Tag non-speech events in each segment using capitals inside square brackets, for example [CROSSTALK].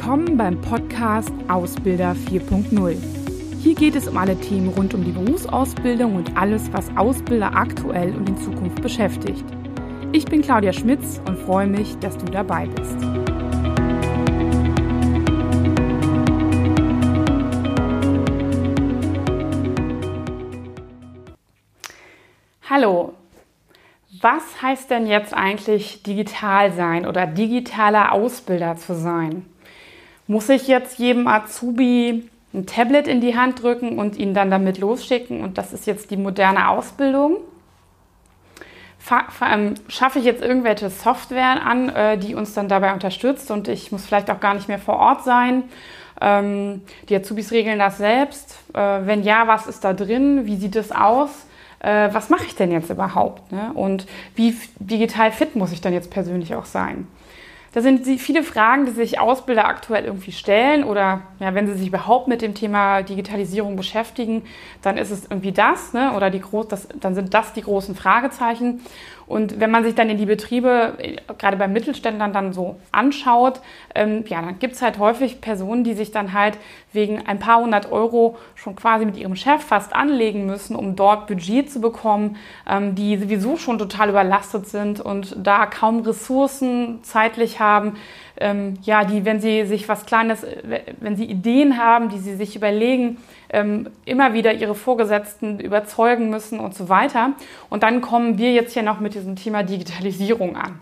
Willkommen beim Podcast Ausbilder 4.0. Hier geht es um alle Themen rund um die Berufsausbildung und alles, was Ausbilder aktuell und in Zukunft beschäftigt. Ich bin Claudia Schmitz und freue mich, dass du dabei bist. Hallo, was heißt denn jetzt eigentlich digital sein oder digitaler Ausbilder zu sein? Muss ich jetzt jedem Azubi ein Tablet in die Hand drücken und ihn dann damit losschicken und das ist jetzt die moderne Ausbildung? Ähm, schaffe ich jetzt irgendwelche Software an, äh, die uns dann dabei unterstützt und ich muss vielleicht auch gar nicht mehr vor Ort sein? Ähm, die Azubis regeln das selbst. Äh, wenn ja, was ist da drin? Wie sieht es aus? Äh, was mache ich denn jetzt überhaupt? Ne? Und wie digital fit muss ich dann jetzt persönlich auch sein? Das sind viele Fragen, die sich Ausbilder aktuell irgendwie stellen oder ja, wenn sie sich überhaupt mit dem Thema Digitalisierung beschäftigen, dann ist es irgendwie das, ne? oder die groß, das, dann sind das die großen Fragezeichen. Und wenn man sich dann in die Betriebe, gerade bei Mittelständlern, dann so anschaut, ähm, ja, dann gibt es halt häufig Personen, die sich dann halt wegen ein paar hundert Euro schon quasi mit ihrem Chef fast anlegen müssen, um dort Budget zu bekommen, ähm, die sowieso schon total überlastet sind und da kaum Ressourcen zeitlich haben. Ähm, ja, die, wenn sie sich was Kleines, wenn sie Ideen haben, die sie sich überlegen, ähm, immer wieder ihre Vorgesetzten überzeugen müssen und so weiter. Und dann kommen wir jetzt hier noch mit diesem Thema Digitalisierung an.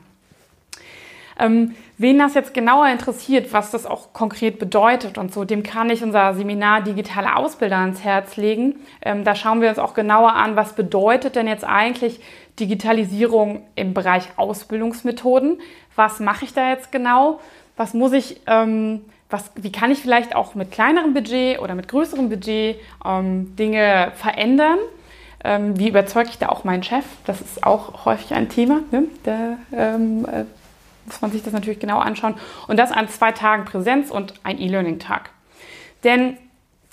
Ähm, wen das jetzt genauer interessiert, was das auch konkret bedeutet und so, dem kann ich unser Seminar Digitale Ausbilder ans Herz legen. Ähm, da schauen wir uns auch genauer an, was bedeutet denn jetzt eigentlich Digitalisierung im Bereich Ausbildungsmethoden? Was mache ich da jetzt genau? Was muss ich ähm, was, wie kann ich vielleicht auch mit kleinerem Budget oder mit größerem Budget ähm, Dinge verändern? Ähm, wie überzeuge ich da auch meinen Chef? Das ist auch häufig ein Thema. Ne? Da ähm, äh, muss man sich das natürlich genau anschauen. Und das an zwei Tagen Präsenz und ein E-Learning-Tag. Denn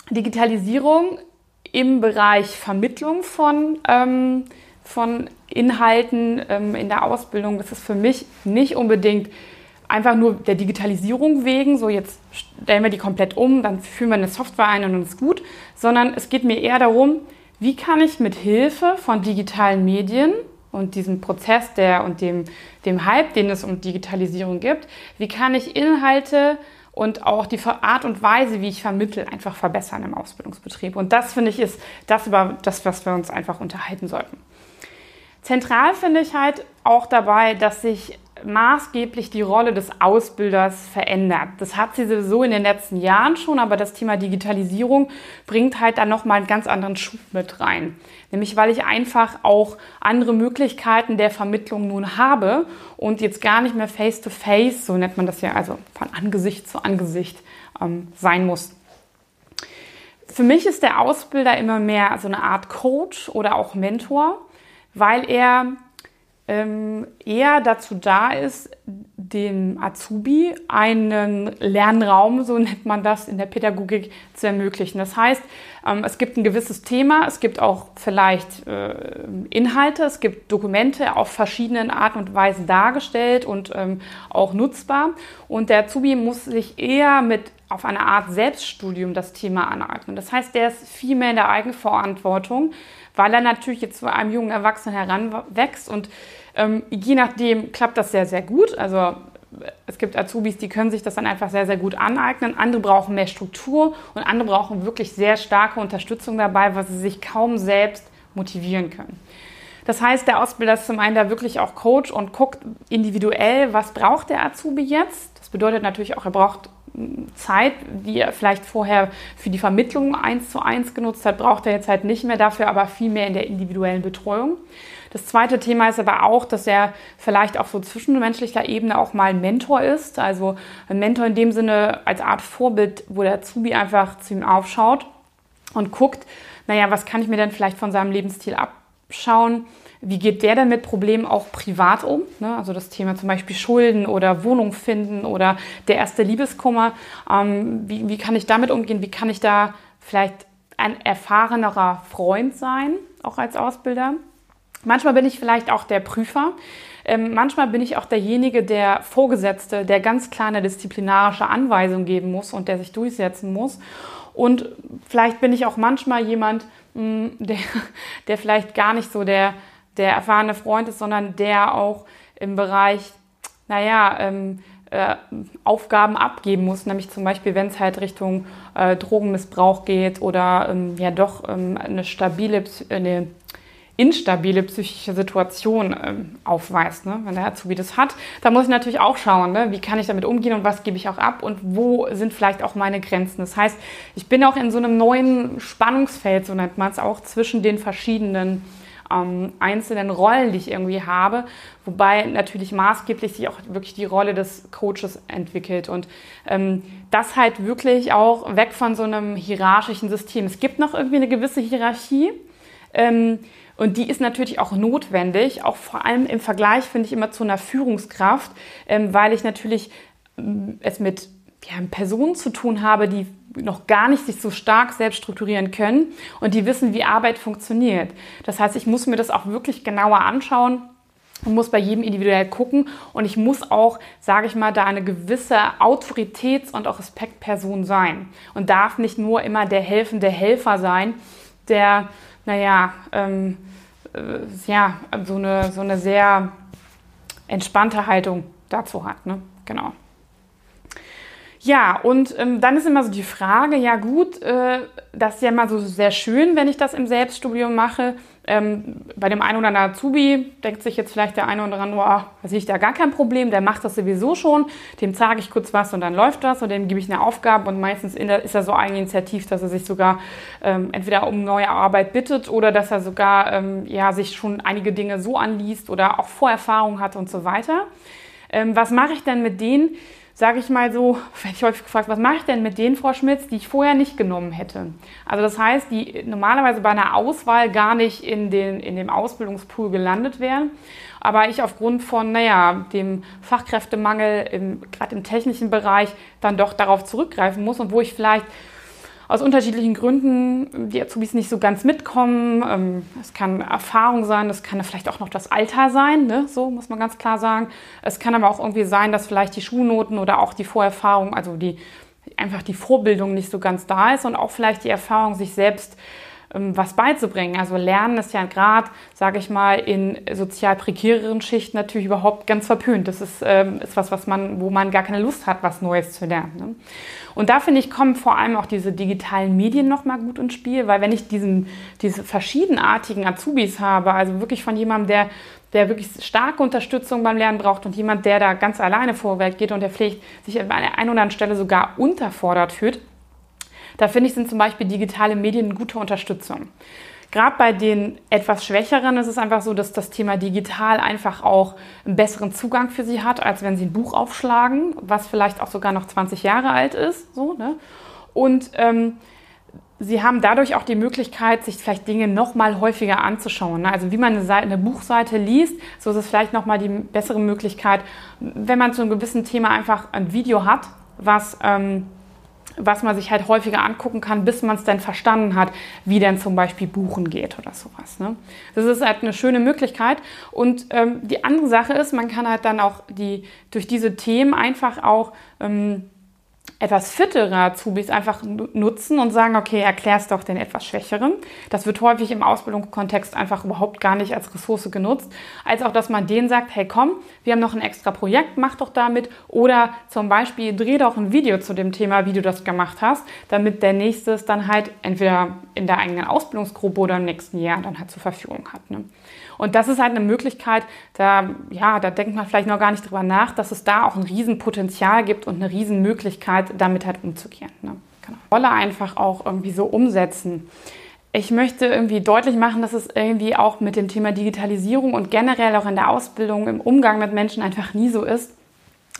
Digitalisierung im Bereich Vermittlung von, ähm, von Inhalten ähm, in der Ausbildung, das ist für mich nicht unbedingt einfach nur der Digitalisierung wegen, so jetzt stellen wir die komplett um, dann führen wir eine Software ein und dann ist gut, sondern es geht mir eher darum, wie kann ich mit Hilfe von digitalen Medien und diesem Prozess der und dem, dem Hype, den es um Digitalisierung gibt, wie kann ich Inhalte und auch die Art und Weise, wie ich vermittle, einfach verbessern im Ausbildungsbetrieb. Und das finde ich ist das über das, was wir uns einfach unterhalten sollten. Zentral finde ich halt auch dabei, dass sich maßgeblich die Rolle des Ausbilders verändert. Das hat sie sowieso in den letzten Jahren schon, aber das Thema Digitalisierung bringt halt dann nochmal einen ganz anderen Schub mit rein. Nämlich weil ich einfach auch andere Möglichkeiten der Vermittlung nun habe und jetzt gar nicht mehr face-to-face, -face, so nennt man das ja, also von Angesicht zu Angesicht ähm, sein muss. Für mich ist der Ausbilder immer mehr so eine Art Coach oder auch Mentor, weil er ähm, eher dazu da ist, dem Azubi einen Lernraum, so nennt man das in der Pädagogik, zu ermöglichen. Das heißt, ähm, es gibt ein gewisses Thema, es gibt auch vielleicht äh, Inhalte, es gibt Dokumente auf verschiedenen Arten und Weisen dargestellt und ähm, auch nutzbar. Und der Azubi muss sich eher mit auf eine Art Selbststudium das Thema aneignen. Das heißt, der ist viel mehr in der Eigenverantwortung, weil er natürlich jetzt zu einem jungen Erwachsenen heranwächst und ähm, je nachdem klappt das sehr, sehr gut. Also es gibt Azubis, die können sich das dann einfach sehr, sehr gut aneignen. Andere brauchen mehr Struktur und andere brauchen wirklich sehr starke Unterstützung dabei, weil sie sich kaum selbst motivieren können. Das heißt, der Ausbilder ist zum einen da wirklich auch Coach und guckt individuell, was braucht der Azubi jetzt. Das bedeutet natürlich auch, er braucht Zeit, die er vielleicht vorher für die Vermittlung eins zu eins genutzt hat, braucht er jetzt halt nicht mehr dafür, aber viel mehr in der individuellen Betreuung. Das zweite Thema ist aber auch, dass er vielleicht auf so zwischenmenschlicher Ebene auch mal ein Mentor ist. Also ein Mentor in dem Sinne als Art Vorbild, wo der Zubi einfach zu ihm aufschaut und guckt, naja, was kann ich mir denn vielleicht von seinem Lebensstil abschauen? Wie geht der denn mit Problemen auch privat um? Ne? Also das Thema zum Beispiel Schulden oder Wohnung finden oder der erste Liebeskummer. Ähm, wie, wie kann ich damit umgehen? Wie kann ich da vielleicht ein erfahrenerer Freund sein, auch als Ausbilder? Manchmal bin ich vielleicht auch der Prüfer. Ähm, manchmal bin ich auch derjenige, der Vorgesetzte, der ganz kleine disziplinarische Anweisungen geben muss und der sich durchsetzen muss. Und vielleicht bin ich auch manchmal jemand, mh, hm, der, [LAUGHS] der vielleicht gar nicht so der, der erfahrene Freund ist, sondern der auch im Bereich, naja, ähm, äh, Aufgaben abgeben muss, nämlich zum Beispiel, wenn es halt Richtung äh, Drogenmissbrauch geht oder ähm, ja doch ähm, eine stabile, eine instabile psychische Situation ähm, aufweist. Ne? Wenn der Azubi das hat, dann muss ich natürlich auch schauen, ne? wie kann ich damit umgehen und was gebe ich auch ab und wo sind vielleicht auch meine Grenzen. Das heißt, ich bin auch in so einem neuen Spannungsfeld, so nennt man es auch, zwischen den verschiedenen ähm, einzelnen Rollen, die ich irgendwie habe, wobei natürlich maßgeblich sich auch wirklich die Rolle des Coaches entwickelt und ähm, das halt wirklich auch weg von so einem hierarchischen System. Es gibt noch irgendwie eine gewisse Hierarchie. Ähm, und die ist natürlich auch notwendig, auch vor allem im Vergleich, finde ich, immer zu einer Führungskraft, ähm, weil ich natürlich ähm, es mit ja, Personen zu tun habe, die noch gar nicht sich so stark selbst strukturieren können und die wissen, wie Arbeit funktioniert. Das heißt, ich muss mir das auch wirklich genauer anschauen und muss bei jedem individuell gucken und ich muss auch, sage ich mal, da eine gewisse Autoritäts- und auch Respektperson sein und darf nicht nur immer der helfende Helfer sein, der naja, ähm, äh, ja, so eine, so eine sehr entspannte Haltung dazu hat. Ne? Genau. Ja, und ähm, dann ist immer so die Frage, ja gut, äh, das ist ja immer so sehr schön, wenn ich das im Selbststudium mache. Ähm, bei dem einen oder anderen Azubi denkt sich jetzt vielleicht der eine oder andere, oh, da sehe ich da gar kein Problem, der macht das sowieso schon, dem zeige ich kurz was und dann läuft das und dem gebe ich eine Aufgabe und meistens der, ist er so eigeninitiativ, dass er sich sogar ähm, entweder um neue Arbeit bittet oder dass er sogar ähm, ja, sich schon einige Dinge so anliest oder auch Vorerfahrung hat und so weiter. Ähm, was mache ich denn mit denen? Sage ich mal so, [LAUGHS] werde ich häufig gefragt, was mache ich denn mit den Frau Schmitz, die ich vorher nicht genommen hätte? Also das heißt, die normalerweise bei einer Auswahl gar nicht in, den, in dem Ausbildungspool gelandet wären, aber ich aufgrund von, naja, dem Fachkräftemangel, gerade im technischen Bereich, dann doch darauf zurückgreifen muss und wo ich vielleicht aus unterschiedlichen Gründen die Azubis nicht so ganz mitkommen. Ähm, es kann Erfahrung sein, es kann vielleicht auch noch das Alter sein, ne? so muss man ganz klar sagen. Es kann aber auch irgendwie sein, dass vielleicht die Schulnoten oder auch die Vorerfahrung, also die einfach die Vorbildung nicht so ganz da ist und auch vielleicht die Erfahrung, sich selbst ähm, was beizubringen. Also Lernen ist ja gerade, sage ich mal, in sozial prekäreren Schichten natürlich überhaupt ganz verpönt. Das ist, ähm, ist was, was man, wo man gar keine Lust hat, was Neues zu lernen. Ne? Und da finde ich, kommen vor allem auch diese digitalen Medien nochmal gut ins Spiel, weil wenn ich diesen, diese verschiedenartigen Azubis habe, also wirklich von jemandem, der der wirklich starke Unterstützung beim Lernen braucht und jemand, der da ganz alleine vorwärts geht und der vielleicht sich an einer oder anderen Stelle sogar unterfordert fühlt, da finde ich, sind zum Beispiel digitale Medien eine gute Unterstützung. Gerade bei den etwas Schwächeren ist es einfach so, dass das Thema digital einfach auch einen besseren Zugang für sie hat, als wenn sie ein Buch aufschlagen, was vielleicht auch sogar noch 20 Jahre alt ist. So, ne? Und ähm, sie haben dadurch auch die Möglichkeit, sich vielleicht Dinge noch mal häufiger anzuschauen. Ne? Also wie man eine, Seite, eine, Buchseite liest, so ist es vielleicht noch mal die bessere Möglichkeit, wenn man zu einem gewissen Thema einfach ein Video hat, was ähm, was man sich halt häufiger angucken kann, bis man es dann verstanden hat, wie denn zum Beispiel Buchen geht oder sowas. Ne? Das ist halt eine schöne Möglichkeit. Und ähm, die andere Sache ist, man kann halt dann auch die, durch diese Themen einfach auch ähm, etwas fittere Azubis einfach nutzen und sagen, okay, erklär's doch den etwas Schwächeren. Das wird häufig im Ausbildungskontext einfach überhaupt gar nicht als Ressource genutzt. Als auch, dass man denen sagt, hey komm, wir haben noch ein extra Projekt, mach doch damit. Oder zum Beispiel, dreh doch ein Video zu dem Thema, wie du das gemacht hast, damit der nächste es dann halt entweder in der eigenen Ausbildungsgruppe oder im nächsten Jahr dann halt zur Verfügung hat. Ne? Und das ist halt eine Möglichkeit, da, ja, da denkt man vielleicht noch gar nicht drüber nach, dass es da auch ein Riesenpotenzial gibt und eine Riesenmöglichkeit, damit halt umzugehen. Ne? Genau. Rolle einfach auch irgendwie so umsetzen. Ich möchte irgendwie deutlich machen, dass es irgendwie auch mit dem Thema Digitalisierung und generell auch in der Ausbildung, im Umgang mit Menschen einfach nie so ist,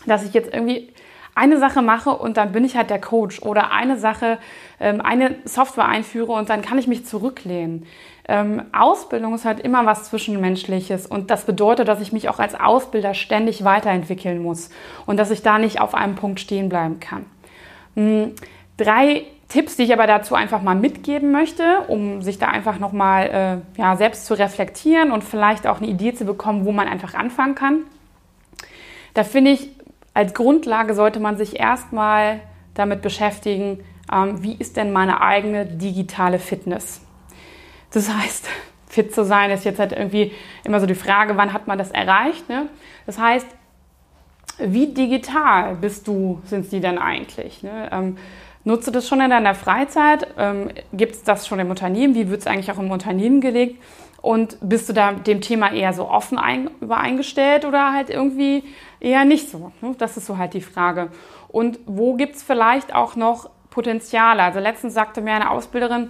dass ich jetzt irgendwie eine Sache mache und dann bin ich halt der Coach oder eine Sache, ähm, eine Software einführe und dann kann ich mich zurücklehnen. Ähm, Ausbildung ist halt immer was Zwischenmenschliches und das bedeutet, dass ich mich auch als Ausbilder ständig weiterentwickeln muss und dass ich da nicht auf einem Punkt stehen bleiben kann. Hm, drei Tipps, die ich aber dazu einfach mal mitgeben möchte, um sich da einfach nochmal äh, ja, selbst zu reflektieren und vielleicht auch eine Idee zu bekommen, wo man einfach anfangen kann. Da finde ich, als Grundlage sollte man sich erstmal damit beschäftigen, ähm, wie ist denn meine eigene digitale Fitness. Das heißt, [LAUGHS] fit zu sein ist jetzt halt irgendwie immer so die Frage, wann hat man das erreicht. Ne? Das heißt, wie digital bist du, sind sie denn eigentlich? Ne? Ähm, nutzt du das schon in deiner Freizeit? Ähm, Gibt es das schon im Unternehmen? Wie wird es eigentlich auch im Unternehmen gelegt? Und bist du da dem Thema eher so offen ein, übereingestellt oder halt irgendwie eher nicht so? Ne? Das ist so halt die Frage. Und wo gibt es vielleicht auch noch Potenziale? Also letztens sagte mir eine Ausbilderin,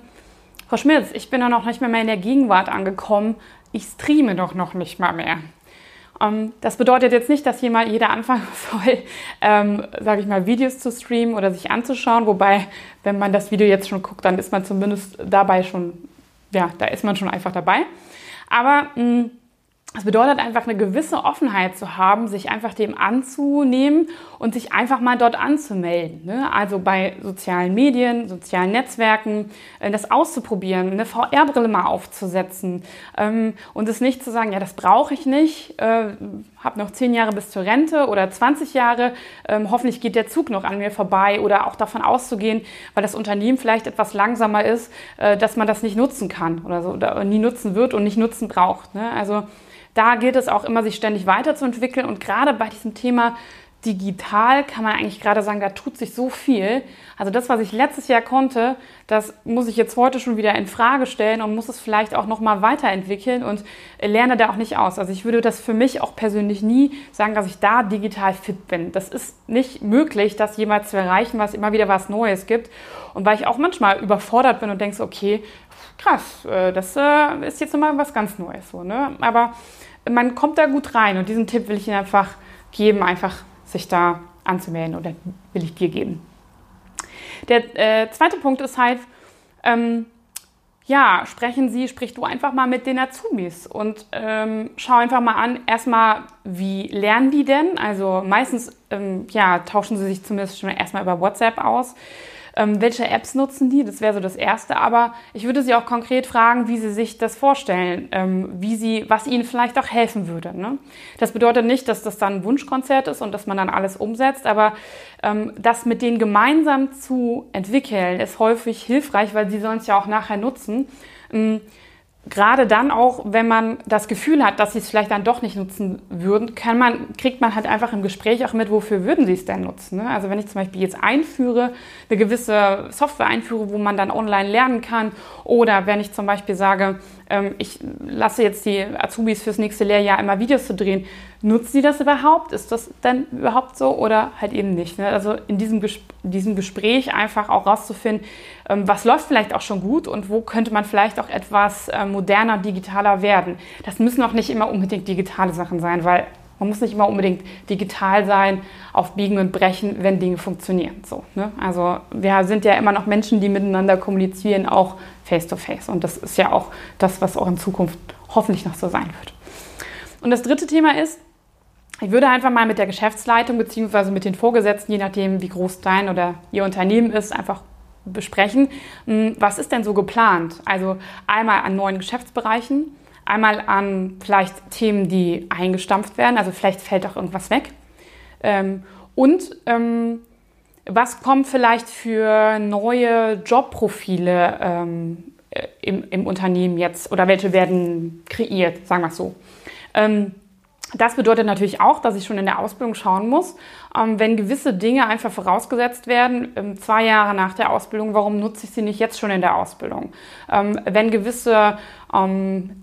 Frau Schmitz, ich bin doch noch nicht mehr, mehr in der Gegenwart angekommen. Ich streame doch noch nicht mal mehr. Ähm, das bedeutet jetzt nicht, dass jemand, jeder anfangen [LAUGHS] soll, ähm, sage ich mal, Videos zu streamen oder sich anzuschauen. Wobei, wenn man das Video jetzt schon guckt, dann ist man zumindest dabei schon, ja, da ist man schon einfach dabei. Aber mh, mm, es bedeutet einfach eine gewisse Offenheit zu haben, sich einfach dem anzunehmen und sich einfach mal dort anzumelden. Ne? Also bei sozialen Medien, sozialen Netzwerken, äh, das auszuprobieren, eine VR-Brille mal aufzusetzen ähm, und es nicht zu sagen, ja, das brauche ich nicht, äh, habe noch zehn Jahre bis zur Rente oder 20 Jahre, ähm, hoffentlich geht der Zug noch an mir vorbei oder auch davon auszugehen, weil das Unternehmen vielleicht etwas langsamer ist, äh, dass man das nicht nutzen kann oder so oder nie nutzen wird und nicht nutzen braucht. Ne? Also da gilt es auch immer, sich ständig weiterzuentwickeln. Und gerade bei diesem Thema digital kann man eigentlich gerade sagen, da tut sich so viel. Also das, was ich letztes Jahr konnte, das muss ich jetzt heute schon wieder in Frage stellen und muss es vielleicht auch noch mal weiterentwickeln und lerne da auch nicht aus. Also ich würde das für mich auch persönlich nie sagen, dass ich da digital fit bin. Das ist nicht möglich, das jemals zu erreichen, was immer wieder was Neues gibt. Und weil ich auch manchmal überfordert bin und denke, okay, krass, äh, das äh, ist jetzt nochmal was ganz Neues. Ne? Aber man kommt da gut rein und diesen Tipp will ich Ihnen einfach geben, einfach sich da anzumelden oder will ich dir geben. Der äh, zweite Punkt ist halt, ähm, ja, sprechen Sie, sprich du einfach mal mit den Azubis und ähm, schau einfach mal an, erstmal, wie lernen die denn? Also meistens, ähm, ja, tauschen sie sich zumindest schon erstmal über WhatsApp aus. Ähm, welche Apps nutzen die? Das wäre so das Erste. Aber ich würde Sie auch konkret fragen, wie Sie sich das vorstellen, ähm, wie Sie, was Ihnen vielleicht auch helfen würde. Ne? Das bedeutet nicht, dass das dann ein Wunschkonzert ist und dass man dann alles umsetzt, aber ähm, das mit denen gemeinsam zu entwickeln, ist häufig hilfreich, weil Sie sollen es ja auch nachher nutzen. Ähm, gerade dann auch, wenn man das Gefühl hat, dass sie es vielleicht dann doch nicht nutzen würden, kann man, kriegt man halt einfach im Gespräch auch mit, wofür würden sie es denn nutzen. Ne? Also wenn ich zum Beispiel jetzt einführe, eine gewisse Software einführe, wo man dann online lernen kann, oder wenn ich zum Beispiel sage, ich lasse jetzt die Azubis fürs nächste Lehrjahr immer Videos zu drehen, nutzen sie das überhaupt? Ist das denn überhaupt so oder halt eben nicht? Ne? Also in diesem, diesem Gespräch einfach auch rauszufinden, ähm, was läuft vielleicht auch schon gut und wo könnte man vielleicht auch etwas äh, moderner, digitaler werden. Das müssen auch nicht immer unbedingt digitale Sachen sein, weil man muss nicht immer unbedingt digital sein, auf Biegen und Brechen, wenn Dinge funktionieren. So, ne? Also wir sind ja immer noch Menschen, die miteinander kommunizieren, auch face-to-face. -face. Und das ist ja auch das, was auch in Zukunft hoffentlich noch so sein wird. Und das dritte Thema ist, ich würde einfach mal mit der Geschäftsleitung bzw. mit den Vorgesetzten, je nachdem, wie groß dein oder ihr Unternehmen ist, einfach besprechen, hm, was ist denn so geplant? Also einmal an neuen Geschäftsbereichen, einmal an vielleicht Themen, die eingestampft werden, also vielleicht fällt auch irgendwas weg. Ähm, und ähm, was kommt vielleicht für neue Jobprofile ähm, im, im, Unternehmen jetzt oder welche werden kreiert, sagen wir es so. Ähm, das bedeutet natürlich auch, dass ich schon in der Ausbildung schauen muss, ähm, wenn gewisse Dinge einfach vorausgesetzt werden, ähm, zwei Jahre nach der Ausbildung, warum nutze ich sie nicht jetzt schon in der Ausbildung? Ähm, wenn gewisse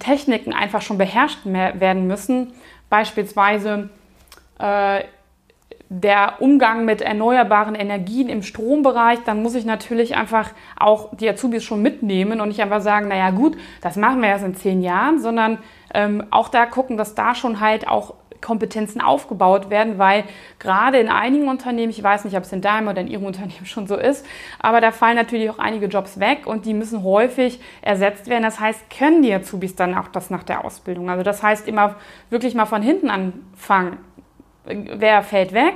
Techniken einfach schon beherrscht werden müssen, beispielsweise äh, der Umgang mit erneuerbaren Energien im Strombereich, dann muss ich natürlich einfach auch die Azubis schon mitnehmen und nicht einfach sagen, naja gut, das machen wir erst in zehn Jahren, sondern ähm, auch da gucken, dass da schon halt auch Kompetenzen aufgebaut werden, weil gerade in einigen Unternehmen, ich weiß nicht, ob es in deinem oder in ihrem [LAUGHS] Unternehmen schon so ist, aber da fallen natürlich auch einige Jobs weg und die müssen häufig ersetzt werden. Das heißt, können die Azubis dann auch das nach der Ausbildung? Also das heißt immer wirklich mal von hinten anfangen wer fällt weg,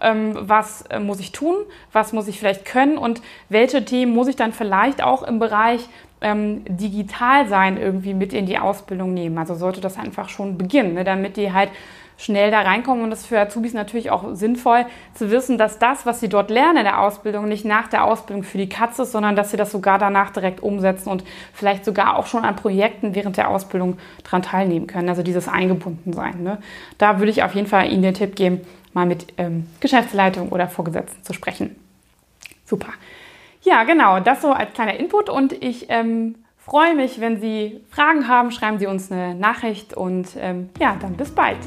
ähm, was äh, muss ich tun, was muss ich vielleicht können und welche Themen muss ich dann vielleicht auch im Bereich ähm, digital sein irgendwie mit in die Ausbildung nehmen. Also sollte das einfach schon beginnen, ne, damit die halt schnell da reinkommen. Und das ist für Azubis natürlich auch sinnvoll zu wissen, dass das, was sie dort lernen in der Ausbildung, nicht nach der Ausbildung für die Katze ist, sondern dass sie das sogar danach direkt umsetzen und vielleicht sogar auch schon an Projekten während der Ausbildung daran teilnehmen können. Also dieses Eingebundensein. Ne? Da würde ich auf jeden Fall Ihnen den Tipp geben, mal mit ähm, Geschäftsleitung oder Vorgesetzten zu sprechen. Super. Ja, genau, das so als kleiner Input und ich ähm, freue mich, wenn Sie Fragen haben, schreiben Sie uns eine Nachricht und ähm, ja, dann bis bald.